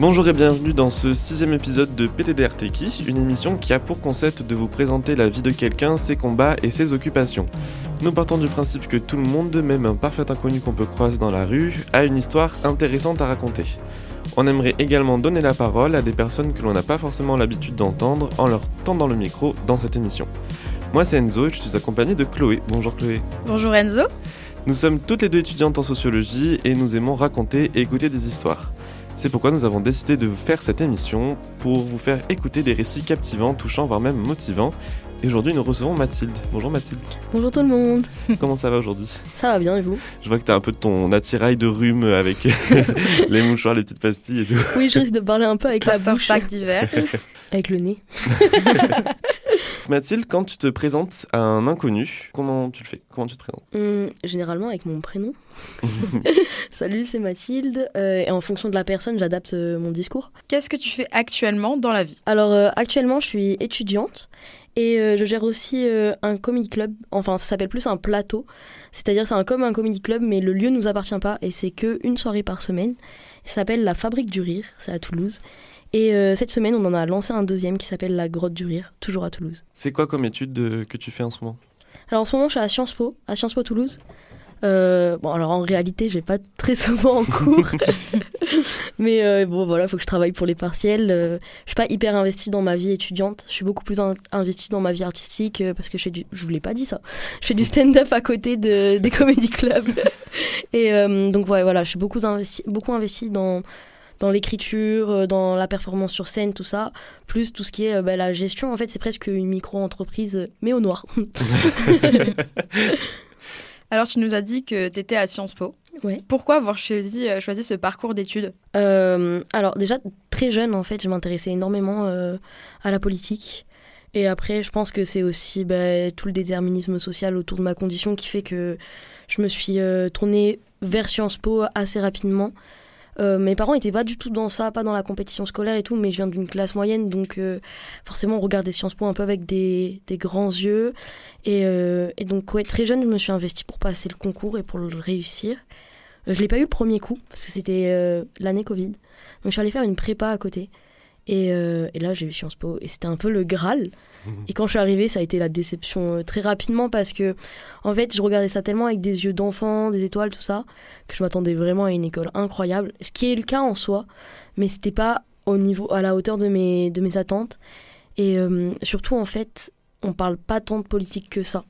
Bonjour et bienvenue dans ce sixième épisode de PTDR Techie, une émission qui a pour concept de vous présenter la vie de quelqu'un, ses combats et ses occupations. Nous partons du principe que tout le monde, même un parfait inconnu qu'on peut croiser dans la rue, a une histoire intéressante à raconter. On aimerait également donner la parole à des personnes que l'on n'a pas forcément l'habitude d'entendre en leur tendant le micro dans cette émission. Moi c'est Enzo et je suis accompagné de Chloé. Bonjour Chloé. Bonjour Enzo. Nous sommes toutes les deux étudiantes en sociologie et nous aimons raconter et écouter des histoires. C'est pourquoi nous avons décidé de faire cette émission pour vous faire écouter des récits captivants, touchants, voire même motivants. Et aujourd'hui, nous recevons Mathilde. Bonjour Mathilde. Bonjour tout le monde. Comment ça va aujourd'hui? Ça va bien et vous? Je vois que tu as un peu de ton attirail de rhume avec les mouchoirs, les petites pastilles et tout. Oui, je risque de parler un peu avec la bouche. d'hiver. avec le nez. Mathilde, quand tu te présentes à un inconnu, comment tu le fais? Comment tu te présentes? Hum, Généralement avec mon prénom. Salut, c'est Mathilde. Euh, et en fonction de la personne, j'adapte euh, mon discours. Qu'est-ce que tu fais actuellement dans la vie? Alors euh, actuellement, je suis étudiante et je gère aussi un comedy club. Enfin, ça s'appelle plus un plateau. C'est-à-dire c'est un comme un comedy club, mais le lieu ne nous appartient pas et c'est que une soirée par semaine. Ça s'appelle la Fabrique du Rire. C'est à Toulouse. Et cette semaine, on en a lancé un deuxième qui s'appelle la Grotte du Rire, toujours à Toulouse. C'est quoi comme étude que tu fais en ce moment? Alors en ce moment, je suis à Sciences Po, à Sciences Po Toulouse. Euh, bon, alors en réalité, j'ai pas très souvent en cours. mais euh, bon, voilà, il faut que je travaille pour les partiels. Euh, je suis pas hyper investie dans ma vie étudiante. Je suis beaucoup plus investie dans ma vie artistique parce que je fais du. Je vous l'ai pas dit ça. Je fais du stand-up à côté de, des comédie clubs. Et donc, ouais, voilà, je suis beaucoup investie, beaucoup investie dans dans l'écriture, dans la performance sur scène, tout ça, plus tout ce qui est bah, la gestion. En fait, c'est presque une micro-entreprise, mais au noir. Alors, tu nous as dit que tu étais à Sciences Po. Ouais. Pourquoi avoir choisi, euh, choisi ce parcours d'études euh, Alors, déjà, très jeune, en fait, je m'intéressais énormément euh, à la politique. Et après, je pense que c'est aussi bah, tout le déterminisme social autour de ma condition qui fait que je me suis tournée vers Sciences Po assez rapidement. Euh, mes parents n'étaient pas du tout dans ça, pas dans la compétition scolaire et tout, mais je viens d'une classe moyenne, donc euh, forcément on regardait Sciences Po un peu avec des, grands yeux. Et, euh, donc très jeune, je me suis investie pour passer le concours et pour le réussir. je l'ai pas eu le premier coup, parce que c'était l'année Covid. Donc je suis allée faire une prépa à côté. Et, et là j'ai eu Sciences Po, et c'était un peu le Graal. Et quand je suis arrivée, ça a été la déception euh, très rapidement parce que, en fait, je regardais ça tellement avec des yeux d'enfant, des étoiles, tout ça, que je m'attendais vraiment à une école incroyable. Ce qui est le cas en soi, mais c'était pas au niveau, à la hauteur de mes, de mes attentes. Et euh, surtout, en fait, on parle pas tant de politique que ça.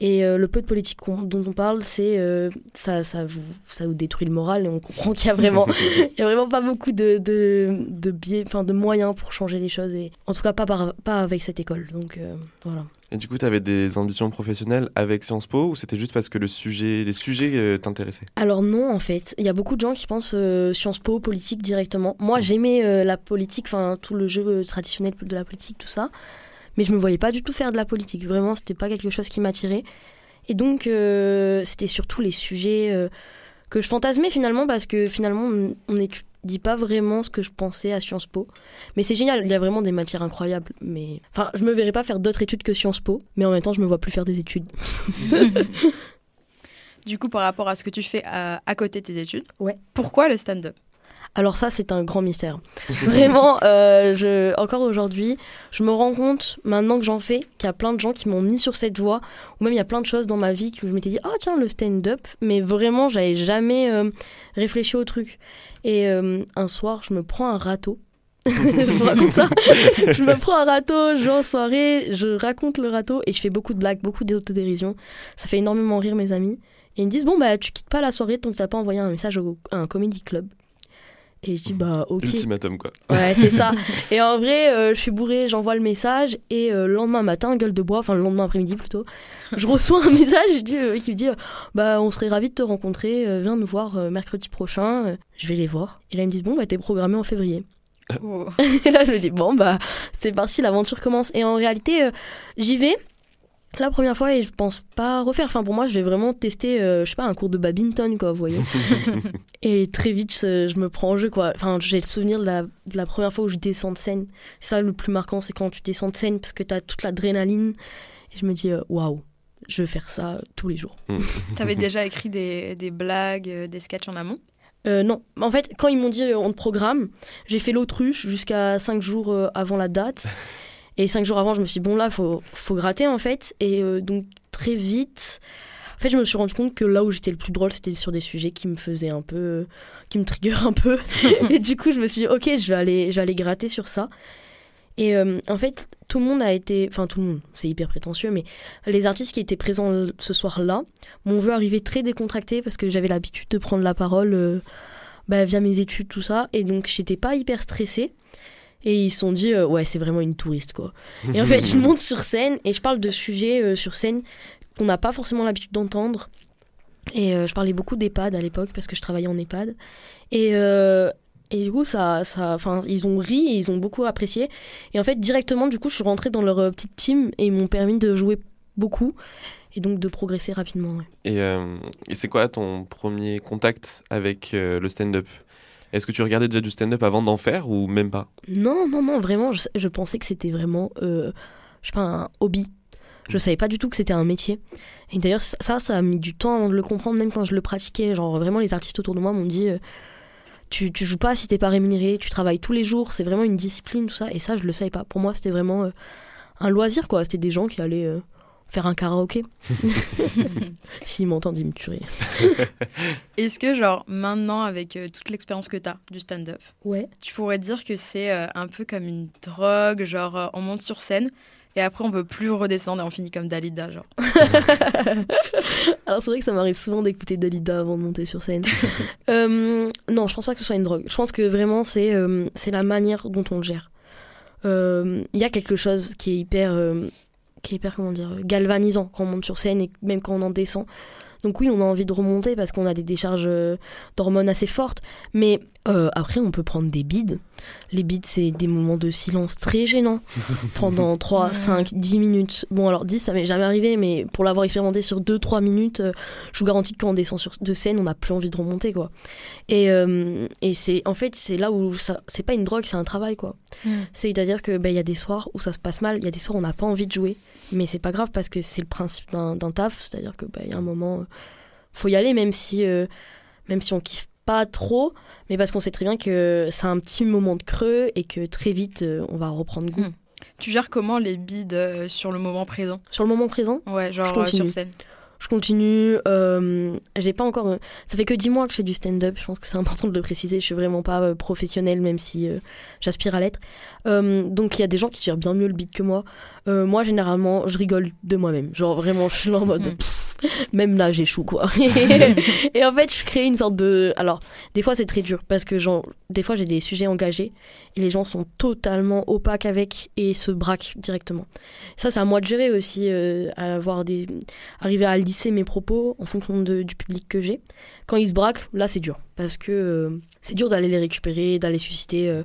Et euh, le peu de politique dont on parle, c'est euh, ça, ça, vous, ça vous détruit le moral et on comprend qu'il y a vraiment, il y a vraiment pas beaucoup de, de, de biais, enfin de moyens pour changer les choses. Et en tout cas, pas, pas avec cette école. Donc euh, voilà. Et du coup, tu avais des ambitions professionnelles avec Sciences Po ou c'était juste parce que le sujet, les sujets t'intéressaient? Alors non, en fait. Il y a beaucoup de gens qui pensent Sciences Po, politique directement. Moi, mmh. j'aimais la politique, enfin tout le jeu traditionnel de la politique, tout ça mais je me voyais pas du tout faire de la politique. Vraiment, c'était pas quelque chose qui m'attirait. Et donc, euh, c'était surtout les sujets euh, que je fantasmais finalement, parce que finalement, on n'étudie pas vraiment ce que je pensais à Sciences Po. Mais c'est génial, il y a vraiment des matières incroyables. Mais enfin, je me verrais pas faire d'autres études que Sciences Po, mais en même temps, je me vois plus faire des études. du coup, par rapport à ce que tu fais à, à côté de tes études, ouais. pourquoi le stand-up? Alors ça, c'est un grand mystère. Vraiment, euh, je, encore aujourd'hui, je me rends compte, maintenant que j'en fais, qu'il y a plein de gens qui m'ont mis sur cette voie, ou même il y a plein de choses dans ma vie que je m'étais dit, oh tiens, le stand-up, mais vraiment, j'avais jamais euh, réfléchi au truc. Et euh, un soir, je me prends un râteau. je vous raconte ça. je me prends un râteau, je vais en soirée, je raconte le râteau et je fais beaucoup de blagues, beaucoup d'autodérision. Ça fait énormément rire mes amis. Et ils me disent, bon, bah, tu quittes pas la soirée tant que t'as pas envoyé un message à un comedy club. Et je dis bah ok. Ultimatum quoi. Ouais c'est ça. Et en vrai euh, je suis bourrée, j'envoie le message et euh, le lendemain matin, gueule de bois, enfin le lendemain après-midi plutôt, je reçois un message dis, euh, qui me dit bah on serait ravis de te rencontrer, viens nous voir mercredi prochain. je vais les voir. Et là ils me disent bon bah t'es programmé en février. Oh. et là je me dis bon bah c'est parti l'aventure commence. Et en réalité j'y vais la première fois et je pense pas refaire. Enfin, pour moi, je vais vraiment tester, euh, je sais pas, un cours de badminton, quoi, vous voyez. et très vite, je me prends en jeu, quoi. Enfin, j'ai le souvenir de la, de la, première fois où je descends de scène. Ça, le plus marquant, c'est quand tu descends de scène parce que t'as toute l'adrénaline. Et je me dis, euh, waouh, je veux faire ça tous les jours. T'avais déjà écrit des, des blagues, euh, des sketchs en amont? Euh, non, en fait, quand ils m'ont dit euh, on te programme, j'ai fait l'autruche jusqu'à 5 jours euh, avant la date. Et 5 jours avant, je me suis dit, bon là, faut, faut gratter en fait. Et euh, donc très vite, en fait, je me suis rendu compte que là où j'étais le plus drôle, c'était sur des sujets qui me faisaient un peu, qui me trigger un peu. et du coup, je me suis dit, ok, je vais aller, je vais aller gratter sur ça. Et euh, en fait, tout le monde a été, enfin tout le monde, c'est hyper prétentieux, mais les artistes qui étaient présents ce soir-là m'ont vu arriver très décontracté parce que j'avais l'habitude de prendre la parole euh, bah, via mes études, tout ça, et donc j'étais pas hyper stressée. Et ils se sont dit, euh, ouais, c'est vraiment une touriste, quoi. Et en fait, je monte sur scène et je parle de sujets euh, sur scène qu'on n'a pas forcément l'habitude d'entendre. Et euh, je parlais beaucoup d'EHPAD à l'époque parce que je travaillais en EHPAD. Et, et du coup, ça, ça, enfin, ils ont ri et ils ont beaucoup apprécié. Et en fait, directement, du coup, je suis rentrée dans leur petite team et ils m'ont permis de jouer beaucoup et donc de progresser rapidement. ouais. Et, et c'est quoi ton premier contact avec le stand-up? Est-ce que tu regardais déjà du stand-up avant d'en faire ou même pas? Non, non, non, vraiment, je, je pensais que c'était vraiment, euh, je sais pas, un hobby. Je savais pas du tout que c'était un métier. Et d'ailleurs, ça, ça a mis du temps avant de le comprendre, même quand je le pratiquais. Genre, vraiment, les artistes autour de moi m'ont dit euh, tu, tu joues pas si t'es pas rémunéré, tu travailles tous les jours, c'est vraiment une discipline, tout ça. Et ça, je le savais pas. Pour moi, c'était vraiment euh, un loisir, quoi. C'était des gens qui allaient faire un karaoké. S'ils m'entendent, ils me tueraient. Est-ce que, genre, maintenant, avec euh, toute l'expérience que tu as du stand-up, Ouais. tu pourrais dire que c'est euh, un peu comme une drogue, genre, euh, on monte sur scène et après on veut plus redescendre et on finit comme Dalida, genre? Alors c'est vrai que ça m'arrive souvent d'écouter Dalida avant de monter sur scène. Non, je pense pas que ce soit une drogue. Je pense que vraiment c'est c'est la manière dont on le gère. Il y a quelque chose qui est hyper qui est hyper comment dire galvanisant quand on monte sur scène et même quand on en descend. Donc oui, on a envie de remonter parce qu'on a des décharges euh, d'hormones assez fortes. Mais euh, après, on peut prendre des bides. Les bides, c'est des moments de silence très gênants pendant 3, 5, 10 minutes. Bon, alors 10, ça m'est jamais arrivé, mais pour l'avoir expérimenté sur 2-3 minutes, euh, je vous garantis que quand on descend sur, de scène, on n'a plus envie de remonter, quoi. Et, euh, et c'est, en fait, c'est là où ça, c'est pas une drogue, c'est un travail, quoi. Mm. C'est-à-dire que ben, il y a des soirs où ça se passe mal, il y a des soirs où on n'a pas envie de jouer, mais c'est pas grave parce que c'est le principe d'un, d'un taf, c'est-à-dire que ben, il y a un moment, euh, faut y aller, même si, euh, même si on kiffe pas trop, mais parce qu'on sait très bien que c'est un petit moment de creux et que très vite euh, on va reprendre goût. Mm. Tu gères comment les bides euh, sur le moment présent? Sur le moment présent, Ouais, genre Je euh, continue. sur scène. je continue. euh, j'ai pas encore. ça fait que 10 mois que je fais du stand-up. Je pense que c'est important de le préciser. Je suis vraiment pas professionnelle, même si euh, j'aspire à l'être. Euh, donc il y a des gens qui gèrent bien mieux le beat que moi. Moi, généralement, je rigole de moi-même. Genre vraiment, je suis en mode. Même là, j'échoue quoi. et en fait, je crée une sorte de. Alors, des fois, c'est très dur parce que genre, des fois, j'ai des sujets engagés et les gens sont totalement opaques avec et se braquent directement. Ça, c'est à moi de gérer aussi, euh, à avoir des arriver à lisser mes propos en fonction de- du public que j'ai. Quand ils se braquent, là c'est dur parce que euh, c'est dur d'aller les récupérer, d'aller susciter. euh,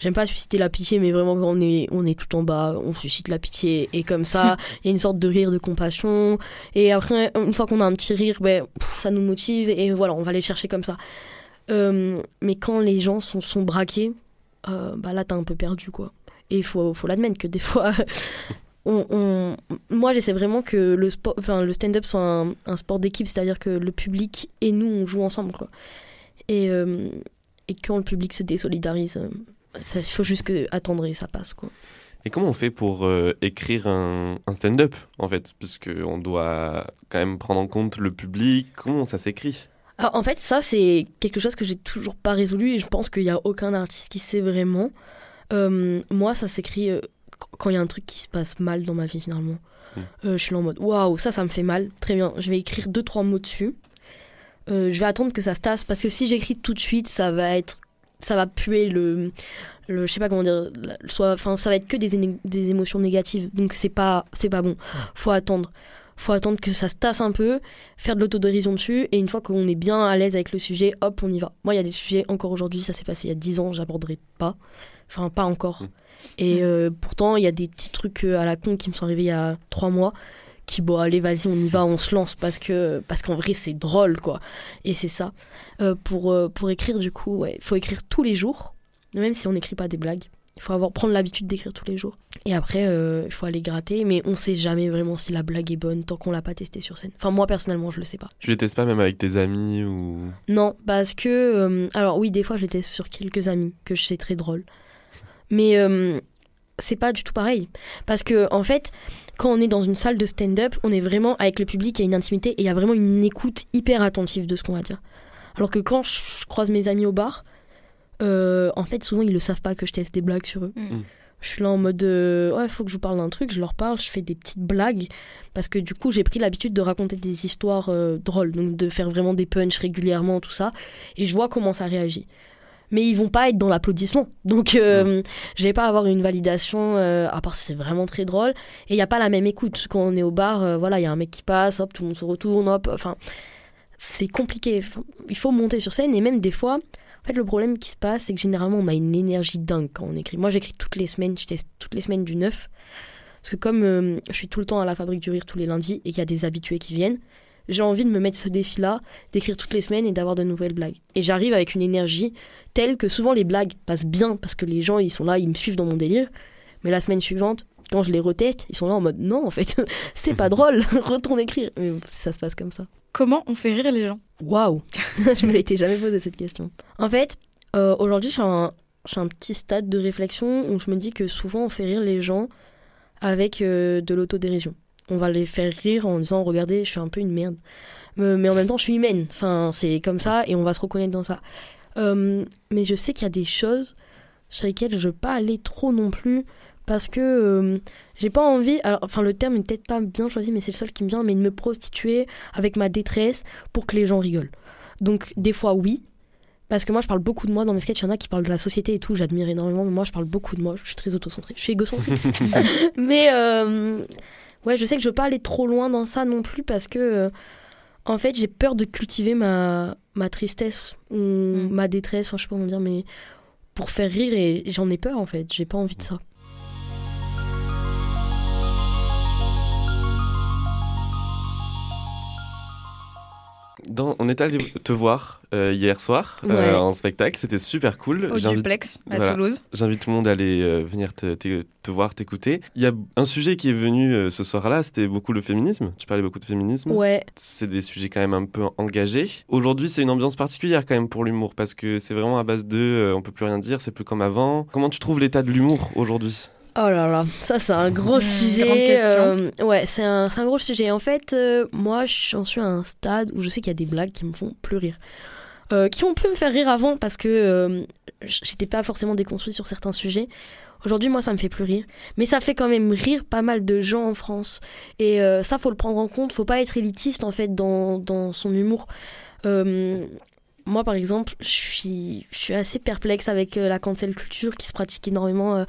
J'aime pas susciter la pitié, mais vraiment quand on est, on est tout en bas, on suscite la pitié. Et comme ça, il y a une sorte de rire de compassion. Et après, une fois qu'on a un petit rire, ben, pff, ça nous motive et voilà, on va les chercher comme ça. Euh, mais quand les gens sont, sont braqués, euh, bah là t'as un peu perdu quoi. Et il faut, faut l'admettre que des fois, on, on- moi j'essaie vraiment que le, sport, enfin, le stand-up soit un, un sport d'équipe, c'est-à-dire que le public et nous on joue ensemble quoi. Et, euh, et quand le public se désolidarise, il faut juste que attendre et ça passe quoi. Et comment on fait pour euh, écrire un, un stand-up, en fait? Parce qu'on doit quand même prendre en compte le public. Comment ça s'écrit? Alors, en fait, ça, c'est quelque chose que j'ai toujours pas résolu et je pense qu'il n'y a aucun artiste qui sait vraiment. Euh, moi, ça s'écrit euh, qu- quand il y a un truc qui se passe mal dans ma vie, finalement. Mm. Euh, je suis là en mode waouh, ça, ça me fait mal. Très bien, je vais écrire deux, trois mots dessus. Je vais attendre que ça se tasse parce que si j'écris tout de suite, ça va être. Ça va puer le. le je sais pas comment dire. Soit, enfin, ça va être que des, des émotions négatives. Donc, c'est pas, c'est pas bon. Faut attendre. Faut attendre que ça se tasse un peu faire de l'autodérision dessus et une fois qu'on est bien à l'aise avec le sujet, hop, on y va. Moi, il y a des sujets encore aujourd'hui, ça s'est passé il y a 10 ans, j'aborderai pas. Enfin, pas encore. Mm. Et euh, pourtant, il y a des petits trucs euh, à la con qui me sont arrivés il y a 3 mois qui, bon, allez, vas-y, on y va, on se lance parce que parce qu'en vrai, c'est drôle, quoi. Et c'est ça. Euh, pour, euh, pour écrire, du coup, ouais, il faut écrire tous les jours, même si on n'écrit pas des blagues. Il faut avoir, prendre l'habitude d'écrire tous les jours. Et après, euh, il faut aller gratter, mais on sait jamais vraiment si la blague est bonne tant qu'on l'a pas testée sur scène. Enfin, moi personnellement, je le sais pas. Tu les testes pas même avec tes amis ou? Non, parce que. alors, oui, des fois, je les teste sur quelques amis que je sais très drôles. Mais euh, c'est pas du tout pareil. Parce que, en fait, quand on est dans une salle de stand-up, on est vraiment avec le public, il y a une intimité et il y a vraiment une écoute hyper attentive de ce qu'on va dire. Alors que quand je, je croise mes amis au bar, euh, en fait, souvent, ils le savent pas que je teste des blagues sur eux. Mm. Je suis là en mode euh, ouais, faut que je vous parle d'un truc, je leur parle, je fais des petites blagues parce que du coup, j'ai pris l'habitude de raconter des histoires euh, drôles, donc de faire vraiment des punchs régulièrement, tout ça, et je vois comment ça réagit. Mais ils vont pas être dans l'applaudissement, donc euh, je vais pas avoir une validation, euh, à part si c'est vraiment très drôle. Et il y a pas la même écoute quand on est au bar, euh, voilà, il y a un mec qui passe, hop, tout le monde se retourne, hop, enfin, c'est compliqué. Il faut monter sur scène et même des fois. En fait, le problème qui se passe, c'est que généralement, on a une énergie dingue quand on écrit. Moi, j'écris toutes les semaines, je teste toutes les semaines du neuf. Parce que comme euh, je suis tout le temps à la Fabrique du Rire tous les lundis et qu'il y a des habitués qui viennent, j'ai envie de me mettre ce défi-là, d'écrire toutes les semaines et d'avoir de nouvelles blagues. Et j'arrive avec une énergie telle que souvent les blagues passent bien parce que les gens, ils sont là, ils me suivent dans mon délire. Mais la semaine suivante, quand je les reteste, ils sont là en mode non, en fait, c'est pas drôle, retourne écrire. Mais ça se passe comme ça. Comment on fait rire les gens? Waouh Je me l'étais jamais posé cette question. En fait, euh, aujourd'hui, je suis à un, je suis à un petit stade de réflexion où je me dis que souvent on fait rire les gens avec euh, de l'autodérision. On va les faire rire en disant regardez, je suis un peu une merde. Mais en même temps, je suis humaine. Enfin, c'est comme ça et on va se reconnaître dans ça. Euh, mais je sais qu'il y a des choses sur lesquelles je veux pas aller trop non plus parce que euh, j'ai pas envie. Alors, enfin, le terme est peut-être pas bien choisi, mais c'est le seul qui me vient, mais de me prostituer avec ma détresse pour que les gens rigolent. Donc, des fois, oui. Parce que moi, je parle beaucoup de moi dans mes sketchs. Il y en a qui parlent de la société et tout. J'admire énormément. Mais moi, je parle beaucoup de moi. Je suis très autocentrée. Je suis égocentrique. mais euh, ouais, je sais que je veux pas aller trop loin dans ça non plus parce que, euh, en fait, j'ai peur de cultiver ma, ma tristesse ou ma détresse. Enfin, je sais pas comment dire, mais pour faire rire et j'en ai peur en fait. J'ai pas envie de ça. Dans- on est allé te voir euh, hier soir euh, en spectacle, c'était super cool. Au duplex à voilà. Toulouse. J'invite tout le monde à aller euh, venir te, te- te voir, t'écouter. Il y a un sujet qui est venu ce soir-là, c'était beaucoup le féminisme. Tu parlais beaucoup de féminisme. Ouais, C'est des sujets quand même un peu engagés. Aujourd'hui, c'est une ambiance particulière quand même pour l'humour parce que c'est vraiment à base de on peut plus rien dire, c'est plus comme avant. Comment tu trouves l'état de l'humour aujourd'hui? Oh là là, ça c'est un gros sujet. euh, ouais, c'est un, gros sujet. En fait, euh, moi j'en suis à un stade où je sais qu'il y a des blagues qui me font plus rire. Euh, qui ont pu me faire rire avant parce que j'étais pas forcément déconstruite sur certains sujets. Aujourd'hui, moi, ça me fait plus rire. Mais ça fait quand même rire pas mal de gens en France. Et euh, ça, faut le prendre en compte. Faut pas être élitiste, en fait, dans, dans son humour. Euh, moi, par exemple, je suis, je suis assez perplexe avec euh, la cancel culture qui se pratique énormément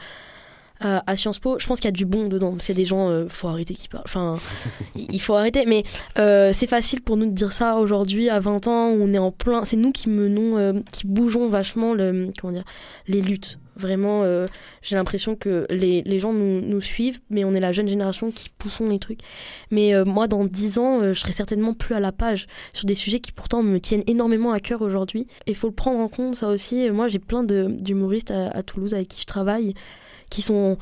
euh, à, Sciences Po. Je pense qu'il y a du bon dedans. C'est des gens, euh, faut arrêter qui parlent. Enfin, il faut arrêter. Mais euh, c'est facile pour nous de dire ça aujourd'hui, à 20 ans, où on est en plein. C'est nous qui menons, euh, qui bougeons vachement le, comment dire, les luttes. Vraiment, euh, j'ai l'impression que les, les gens nous, nous suivent, mais on est la jeune génération qui poussons les trucs. Mais moi, dans 10 ans, je serai certainement plus à la page sur des sujets qui pourtant me tiennent énormément à cœur aujourd'hui. Et il faut le prendre en compte, ça aussi. Moi, j'ai plein de- d'humoristes à, à Toulouse avec qui je travaille qui sont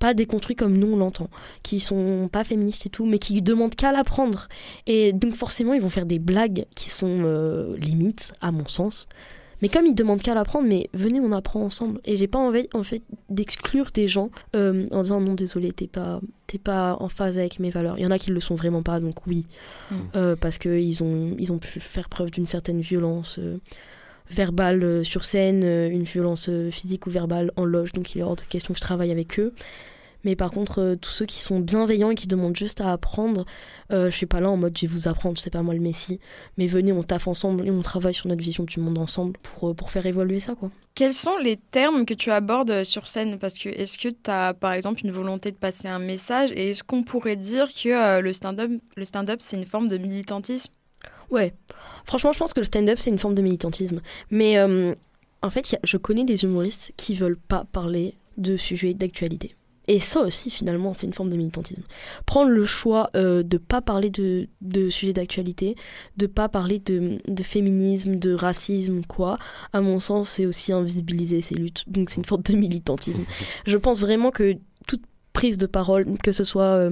pas déconstruits comme nous on l'entend, qui sont pas féministes et tout, mais qui demandent qu'à l'apprendre. Et donc forcément, ils vont faire des blagues qui sont euh, limites, à mon sens. Mais comme ils demandent qu'à l'apprendre, mais venez, on apprend ensemble. Et j'ai pas envie, en fait, d'exclure des gens euh, en disant non, désolé, t'es pas, t'es pas en phase avec mes valeurs. Il y en a qui le sont vraiment pas, donc oui, Mm. Euh, parce qu'ils ont, ils ont pu faire preuve d'une certaine violence. Verbale euh, sur scène, euh, une violence euh, physique ou verbale en loge, donc il est hors de question que je travaille avec eux. Mais par contre, tous ceux qui sont bienveillants et qui demandent juste à apprendre, euh, je suis pas là en mode je vais vous apprendre, c'est pas moi le messie. Mais venez, on taffe ensemble et on travaille sur notre vision du monde ensemble pour, pour faire évoluer ça, quoi. Quels sont les termes que tu abordes sur scène? Parce que est-ce que tu as par exemple une volonté de passer un message? Et est-ce qu'on pourrait dire que le stand-up, le stand-up c'est une forme de militantisme? Ouais. Franchement, je pense que le stand-up, c'est une forme de militantisme. Mais euh, en fait, y a- je connais des humoristes qui veulent pas parler de sujets d'actualité. et ça aussi, finalement, c'est une forme de militantisme. Prendre le choix euh, de pas parler de, de sujets d'actualité, de pas parler de, de, féminisme, de racisme, quoi, à mon sens, c'est aussi invisibiliser ces luttes. Donc c'est une forme de militantisme. Je pense vraiment que toute prise de parole, que ce soit euh,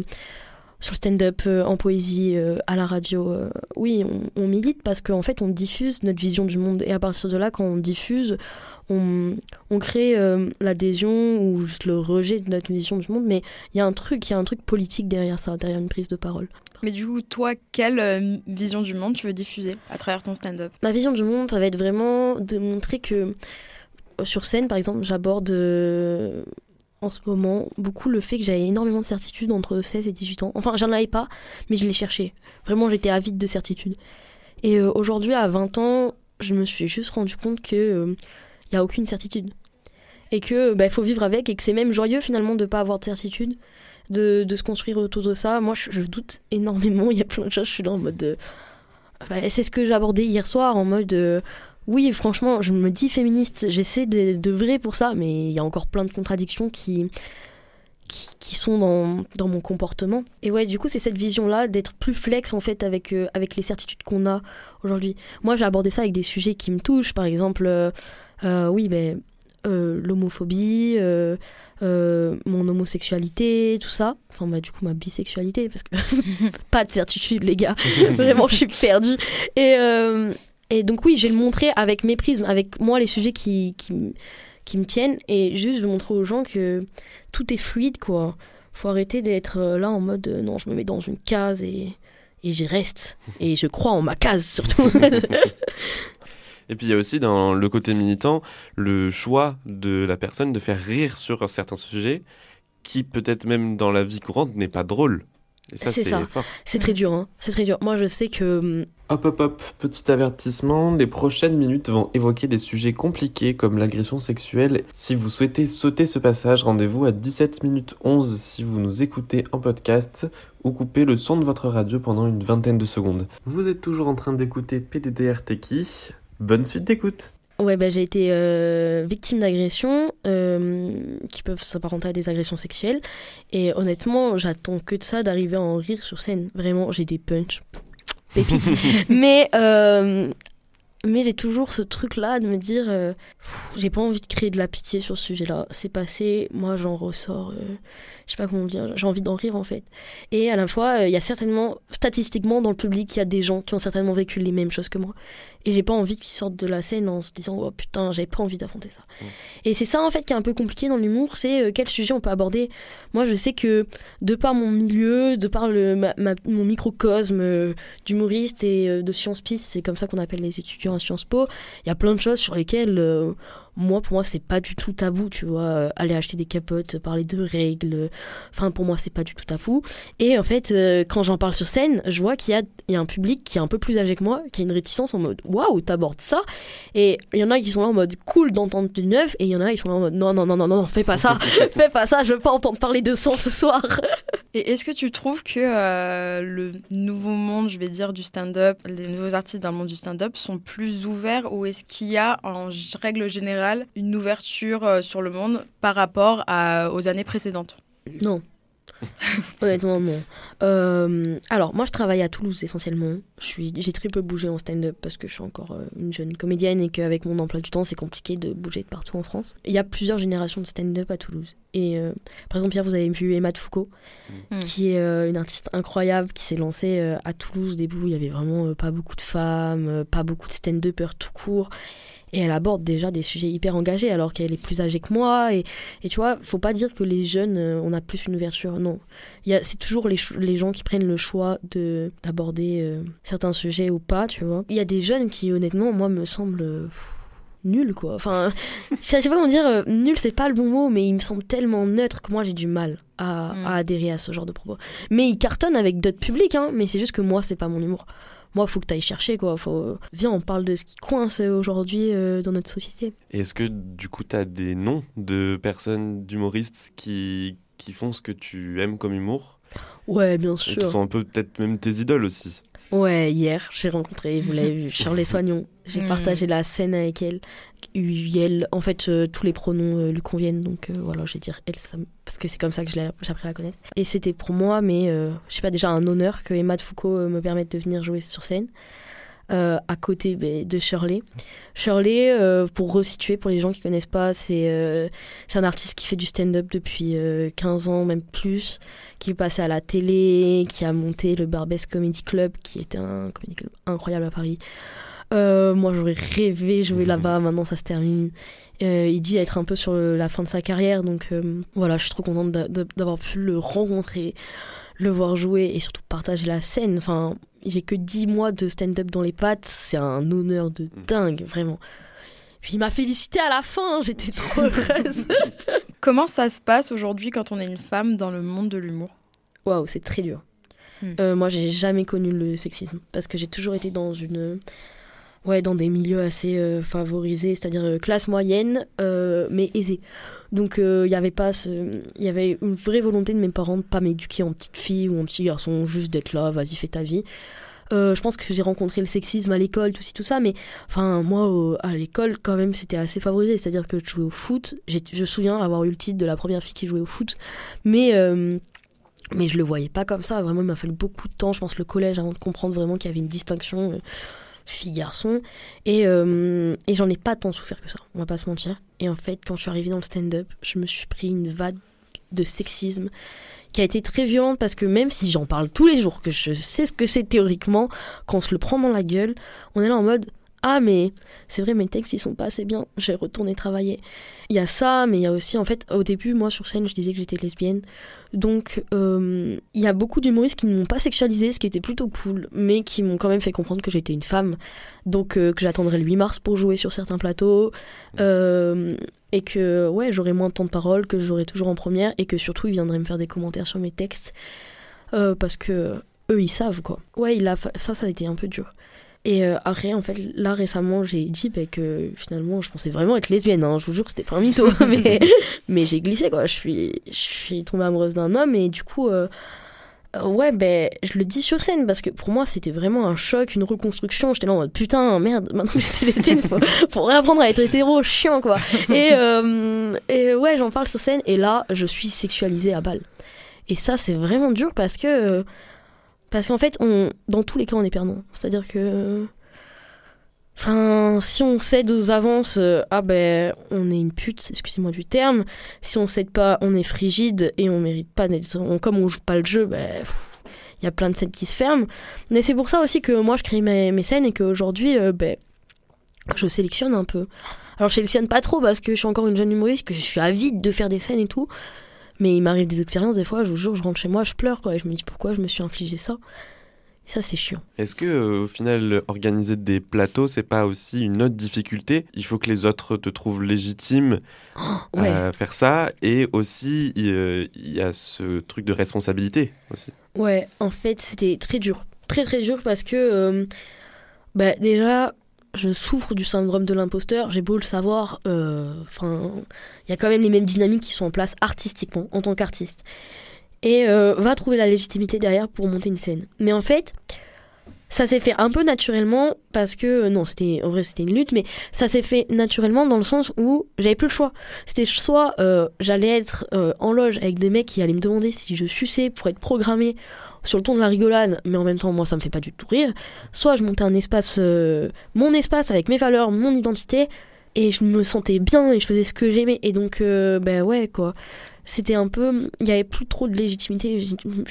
sur stand-up, euh, en poésie, euh, à la radio, euh, oui, on, on, milite parce qu'en fait, on diffuse notre vision du monde. Et à partir de là, quand on diffuse, on, on crée l'adhésion ou juste le rejet de notre vision du monde. Mais il y a un truc, il y a un truc politique derrière ça, derrière une prise de parole. Mais du coup, toi, quelle vision du monde tu veux diffuser à travers ton stand-up? Ma vision du monde, ça va être vraiment de montrer que sur scène, par exemple, j'aborde en ce moment beaucoup le fait que j'avais énormément de certitudes entre 16 et 18 ans. Enfin, j'en avais pas, mais je les cherchais. Vraiment, j'étais avide de certitudes. Et euh, aujourd'hui, à 20 ans, je me suis juste rendu compte que il euh, a aucune certitude. Et que bah, faut vivre avec et que c'est même joyeux finalement de pas avoir de certitude, de, de se construire autour de ça. Moi, je, doute énormément. Il y a plein de choses. Je suis là en mode. De... Enfin, c'est ce que j'abordais hier soir en mode. Euh, oui, franchement, je me dis féministe, j'essaie de, de vrai pour ça, mais il y a encore plein de contradictions qui, qui, qui sont dans, dans, mon comportement. Et ouais, du coup, c'est cette vision-là d'être plus flex en fait avec, euh, avec les certitudes qu'on a aujourd'hui. Moi, j'ai abordé ça avec des sujets qui me touchent, par exemple, euh, euh, oui, mais euh, l'homophobie, mon homosexualité, tout ça. Enfin, bah, du coup, ma bisexualité, parce que pas de certitude, les gars. Vraiment, je suis perdue. Et, et donc oui, je vais le montrer avec mes prismes, avec moi les sujets qui, qui, qui me tiennent, et juste je vais montrer aux gens que tout est fluide, quoi. Faut arrêter d'être là en mode non, je me mets dans une case et, et j'y reste. Et je crois en ma case surtout. Et puis il y a aussi dans le côté militant le choix de la personne de faire rire sur certains sujets qui peut-être même dans la vie courante n'est pas drôle. Ça, c'est fort. C'est très dur, hein. C'est très dur. Moi, je sais que. hum, Hop, hop, hop, petit avertissement, les prochaines minutes vont évoquer des sujets compliqués comme l'agression sexuelle. Si vous souhaitez sauter ce passage, rendez-vous à 17 minutes 11 si vous nous écoutez en podcast ou coupez le son de votre radio pendant une vingtaine de secondes. Vous êtes toujours en train d'écouter PDDR Techie. Bonne suite d'écoute Ouais, bah, j'ai été euh, victime d'agressions euh, qui peuvent s'apparenter à des agressions sexuelles. Et honnêtement, j'attends que de ça d'arriver à en rire sur scène. Vraiment, j'ai des punchs. Pépites. mais euh, mais j'ai toujours ce truc-là de me dire euh, j'ai pas envie de créer de la pitié sur ce sujet-là. C'est passé, moi j'en ressors, euh, je sais pas comment dire, j'ai envie d'en rire en fait. Et à la fois, il euh, y a certainement, statistiquement dans le public, il y a des gens qui ont certainement vécu les mêmes choses que moi. Et j'ai pas envie qu'ils sortent de la scène en se disant oh putain, j'avais pas envie d'affronter ça. Mmh. Et c'est ça en fait qui est un peu compliqué dans l'humour, c'est quel sujet on peut aborder. Moi je sais que de par mon milieu, de par le, ma, ma, mon microcosme d'humoriste et de sciences piste, c'est comme ça qu'on appelle les étudiants à Sciences Po, il y a plein de choses sur lesquelles euh, moi pour moi c'est pas du tout tabou tu vois euh, aller acheter des capotes parler de règles enfin pour moi c'est pas du tout tabou. Et en fait euh, quand j'en parle sur scène je vois qu'il y a, il y a un public qui est un peu plus âgé que moi qui a une réticence en mode waouh t'abordes ça. Et il y en a qui sont là en mode cool d'entendre du neuf et il y en a qui sont là en mode non non non non non fais pas ça. Fais pas ça je veux pas entendre parler de sang ce soir. Et est-ce que tu trouves que euh, le nouveau monde je vais dire du stand-up les nouveaux artistes d'un monde du stand-up sont plus ouverts ou est-ce qu'il y a en règle générale une ouverture euh, sur le monde par rapport à, aux années précédentes Non. Honnêtement, non. Euh, alors, moi, je travaille à Toulouse essentiellement. J'ai très peu bougé en stand-up parce que je suis encore euh, une jeune comédienne et qu'avec mon emploi du temps, c'est compliqué de bouger de partout en France. Il y a plusieurs générations de stand-up à Toulouse. Et euh, par exemple, hier, vous avez vu Emma de Foucault, Mm. qui est euh, une artiste incroyable qui s'est lancée à Toulouse. Au début, il y avait vraiment pas beaucoup de femmes, pas beaucoup de stand-uppers tout court. Et elle aborde déjà des sujets hyper engagés alors qu'elle est plus âgée que moi. Et, et tu vois, faut pas dire que les jeunes, euh, on a plus une ouverture. Non. Il C'est toujours les, gens qui prennent le choix de d'aborder euh, certains sujets ou pas, tu vois. Il y a des jeunes qui, honnêtement, moi, me semblent pff, nuls, quoi. Enfin, je sais pas comment dire, euh, nul, c'est pas le bon mot, mais ils me semblent tellement neutres que moi, j'ai du mal à, Mm. à adhérer à ce genre de propos. Mais ils cartonnent avec d'autres publics, hein, mais c'est juste que moi, c'est pas mon humour. Moi, faut que t'ailles chercher, quoi. Faut... Viens, on parle de ce qui coince aujourd'hui euh, dans notre société. Est-ce que du coup tu as des noms de personnes, d'humoristes qui, qui font ce que tu aimes comme humour? Ouais, bien et sûr. qui sont un peu peut-être même tes idoles aussi Ouais, hier, j'ai rencontré, vous l'avez vu, Shirley Soignon. J'ai Mm. partagé la scène avec elle. Elle, en fait, euh, tous les pronoms euh, lui conviennent, donc euh, voilà, je vais dire elle, ça parce que c'est comme ça que je l'ai- j'ai appris à la connaître. Et c'était pour moi, mais je sais pas, déjà un honneur que Emma de Foucault me permette de venir jouer sur scène. Euh, à côté de Shirley. Shirley, euh, pour resituer pour les gens qui connaissent pas, c'est euh, un artiste qui fait du stand-up depuis euh, 15 ans, même plus, qui est passé à la télé, qui a monté le Barbès Comedy Club, qui était un comedy club incroyable à Paris. Euh, moi, j'aurais rêvé jouer là-bas, maintenant ça se termine. Euh, il dit être un peu sur la fin de sa carrière, donc euh, voilà, je suis trop contente d'a- d'a- d'avoir pu le rencontrer, le voir jouer et surtout partager la scène. Enfin, j'ai que 10 mois de stand-up dans les pattes, c'est un honneur de dingue, vraiment. Puis il m'a félicité à la fin, j'étais trop heureuse. Comment ça se passe aujourd'hui quand on est une femme dans le monde de l'humour? Waouh, c'est très dur. Hmm. Euh, moi, j'ai jamais connu le sexisme parce que j'ai toujours été dans une, ouais, dans des milieux assez euh, favorisés, c'est-à-dire euh, classe moyenne, euh, mais aisée. Donc, il y avait pas, il y avait une vraie volonté de mes parents de pas m'éduquer en petite fille ou en petit garçon, juste d'être là, vas-y, fais ta vie. Je pense que j'ai rencontré le sexisme à l'école, tout tout ça, mais enfin, moi, à l'école, quand même, c'était assez favorisé. C'est-à-dire que je jouais au foot. Je me souviens avoir eu le titre de la première fille qui jouait au foot, mais mais je le voyais pas comme ça. Vraiment, il m'a fallu beaucoup de temps, je pense, le collège, avant de comprendre vraiment qu'il y avait une distinction euh, fille-garçon. Et, euh, et j'en ai pas tant souffert que ça, on va pas se mentir. Et en fait, quand je suis arrivée dans le stand-up, je me suis pris une vague de sexisme qui a été très violente parce que même si j'en parle tous les jours, que je sais ce que c'est théoriquement, quand on se le prend dans la gueule, on est là en mode ah mais c'est vrai mes textes ils sont pas assez bien, j'ai retourné travailler. Il y a ça, mais il y a aussi en fait au début moi sur scène je disais que j'étais lesbienne, donc euh, il y a beaucoup d'humoristes qui ne m'ont pas sexualisé, ce qui était plutôt cool, mais qui m'ont quand même fait comprendre que j'étais une femme, donc euh, que j'attendrais le 8 mars pour jouer sur certains plateaux, euh, et que ouais j'aurais moins de temps de parole, que j'aurais toujours en première, et que surtout ils viendraient me faire des commentaires sur mes textes, parce que eux ils savent quoi. Ouais il a ça ça a été un peu dur. Et euh, après, en fait, là récemment, j'ai dit bah, que finalement, je pensais vraiment être lesbienne. hein. Je vous jure que c'était pas un mytho, mais, mais j'ai glissé quoi. Je suis, je suis tombée amoureuse d'un homme et du coup, euh, euh, ouais, ben, je le dis sur scène parce que pour moi, c'était vraiment un choc, une reconstruction. J'étais là en mode putain, merde, maintenant que j'étais lesbienne, faut, réapprendre à être hétéro, chiant quoi. Et, et ouais, j'en parle sur scène et là, je suis sexualisée à balle. Et ça, c'est vraiment dur parce que. Parce qu'en fait, on, dans tous les cas, on est perdant. C'est-à-dire que. Enfin, si on cède aux avances, euh, ah ben, on est une pute, excusez-moi du terme. Si on cède pas, on est frigide et on mérite pas d'être. comme on joue pas le jeu, ben. Il y a plein de scènes qui se ferment. Mais c'est pour ça aussi que moi, je crée mes, mes scènes et qu'aujourd'hui, euh, ben, je sélectionne un peu. Alors, je sélectionne pas trop parce que je suis encore une jeune humoriste, que je suis avide de faire des scènes et tout. Mais il m'arrive des expériences, des fois, je vous jure, je rentre chez moi, je pleure, quoi. Et je me dis pourquoi je me suis infligé ça? Et ça, c'est chiant. Est-ce que euh, au final organiser des plateaux c'est pas aussi une autre difficulté? Il faut que les autres te trouvent légitime Ouais. à faire ça et aussi il euh, il y a ce truc de responsabilité aussi. Ouais, en fait, c'était très dur. Très, très dur parce que, euh, bah, déjà, je souffre du syndrome de l'imposteur. J'ai beau le savoir, euh, enfin, il y a quand même les mêmes dynamiques qui sont en place artistiquement, en tant qu'artiste. Et euh, va trouver la légitimité derrière pour monter une scène. Mais en fait, ça s'est fait un peu naturellement parce que, non, c'était, en vrai, c'était une lutte, mais ça s'est fait naturellement dans le sens où j'avais plus le choix. C'était soit euh, j'allais être euh, en loge avec des mecs qui allaient me demander si je suçais pour être programmé sur le ton de la rigolade, mais en même temps, moi, ça me fait pas du tout rire. Soit je montais un espace, euh, mon espace avec mes valeurs, mon identité, et je me sentais bien et je faisais ce que j'aimais. Et donc, euh, ben ouais, quoi. C'était un peu. Il y avait plus trop de légitimité.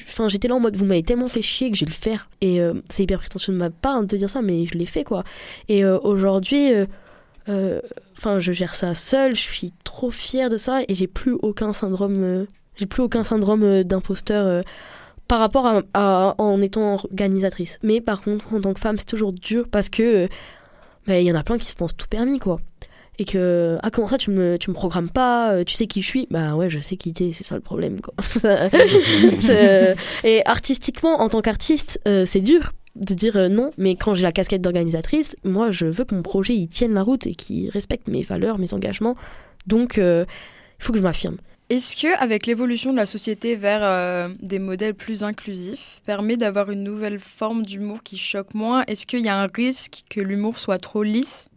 Enfin, j'étais là en mode, vous m'avez tellement fait chier que j'ai le faire. Et euh, c'est hyper prétentieux de ma part de dire ça, mais je l'ai fait, quoi. Et euh, aujourd'hui. euh, Enfin, je gère ça seule, je suis trop fière de ça et j'ai plus aucun syndrome, j'ai plus aucun syndrome d'imposteur par rapport à, en étant organisatrice. Mais par contre, en tant que femme, c'est toujours dur parce que bah, il y en a plein qui se pensent tout permis, quoi. Et que, ah, comment ça, tu me, tu me programmes pas, euh, tu sais qui je suis? Bah ouais, je sais qui t'es, c'est ça le problème, quoi. Et artistiquement, en tant qu'artiste, euh, c'est dur de dire euh, non, mais quand j'ai la casquette d'organisatrice, moi, je veux que mon projet, il tienne la route et qu'il respecte mes valeurs, mes engagements. Donc, il faut que je m'affirme. Est-ce que, avec l'évolution de la société vers des modèles plus inclusifs, permet d'avoir une nouvelle forme d'humour qui choque moins? Est-ce qu'il y a un risque que l'humour soit trop lisse?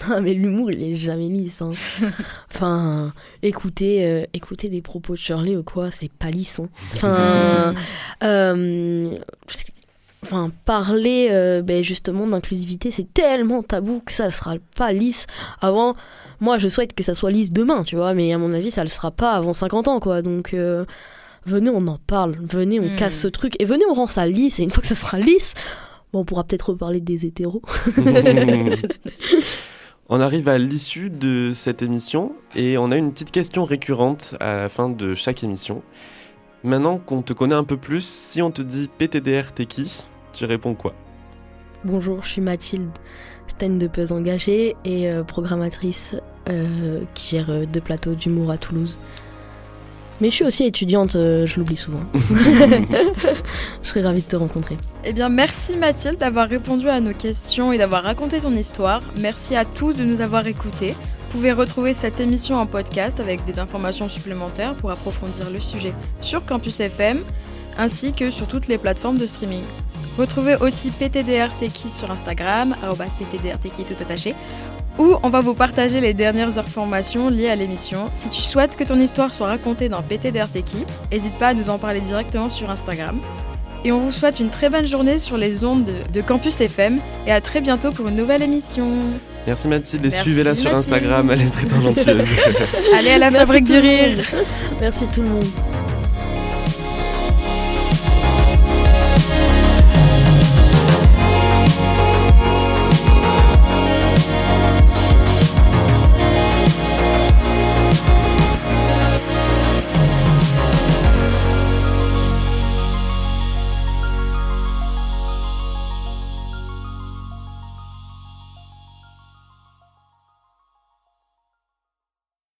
Mais l'humour, il est jamais lisse. hein. enfin, écouter, euh, écouter des propos de Shirley ou quoi, c'est pas lisse. hein. Enfin, euh, enfin, parler euh, ben, justement d'inclusivité, c'est tellement tabou que ça ne sera pas lisse avant. Moi, je souhaite que ça soit lisse demain, tu vois, mais à mon avis, ça ne le sera pas avant 50 ans, quoi. Donc, euh, venez, on en parle. Venez, on Mm. casse ce truc. Et venez, on rend ça lisse. Et une fois que ça sera lisse, bon, on pourra peut-être reparler des hétéros. On arrive à l'issue de cette émission et on a une petite question récurrente à la fin de chaque émission. Maintenant qu'on te connaît un peu plus, si on te dit PTDR, t'es qui? Tu réponds quoi? Bonjour, je suis Mathilde, stand-upeuse engagée et euh, programmatrice euh, qui gère euh, deux plateaux d'humour à Toulouse. Mais je suis aussi étudiante, euh, je l'oublie souvent. je serais ravie de te rencontrer. Eh bien, merci Mathilde d'avoir répondu à nos questions et d'avoir raconté ton histoire. Merci à tous de nous avoir écoutés. Vous pouvez retrouver cette émission en podcast avec des informations supplémentaires pour approfondir le sujet sur Campus FM ainsi que sur toutes les plateformes de streaming. Retrouvez aussi PTDR sur Instagram, PTDR tout attaché, où on va vous partager les dernières informations liées à l'émission. Si tu souhaites que ton histoire soit racontée dans PTDR Teki, n'hésite pas à nous en parler directement sur Instagram. Et on vous souhaite une très bonne journée sur les ondes de, de Campus FM et à très bientôt pour une nouvelle émission. Merci Mathilde et suivez-la sur. Instagram, elle est très talentueuse. Allez à la Merci fabrique du rire. Merci tout le monde.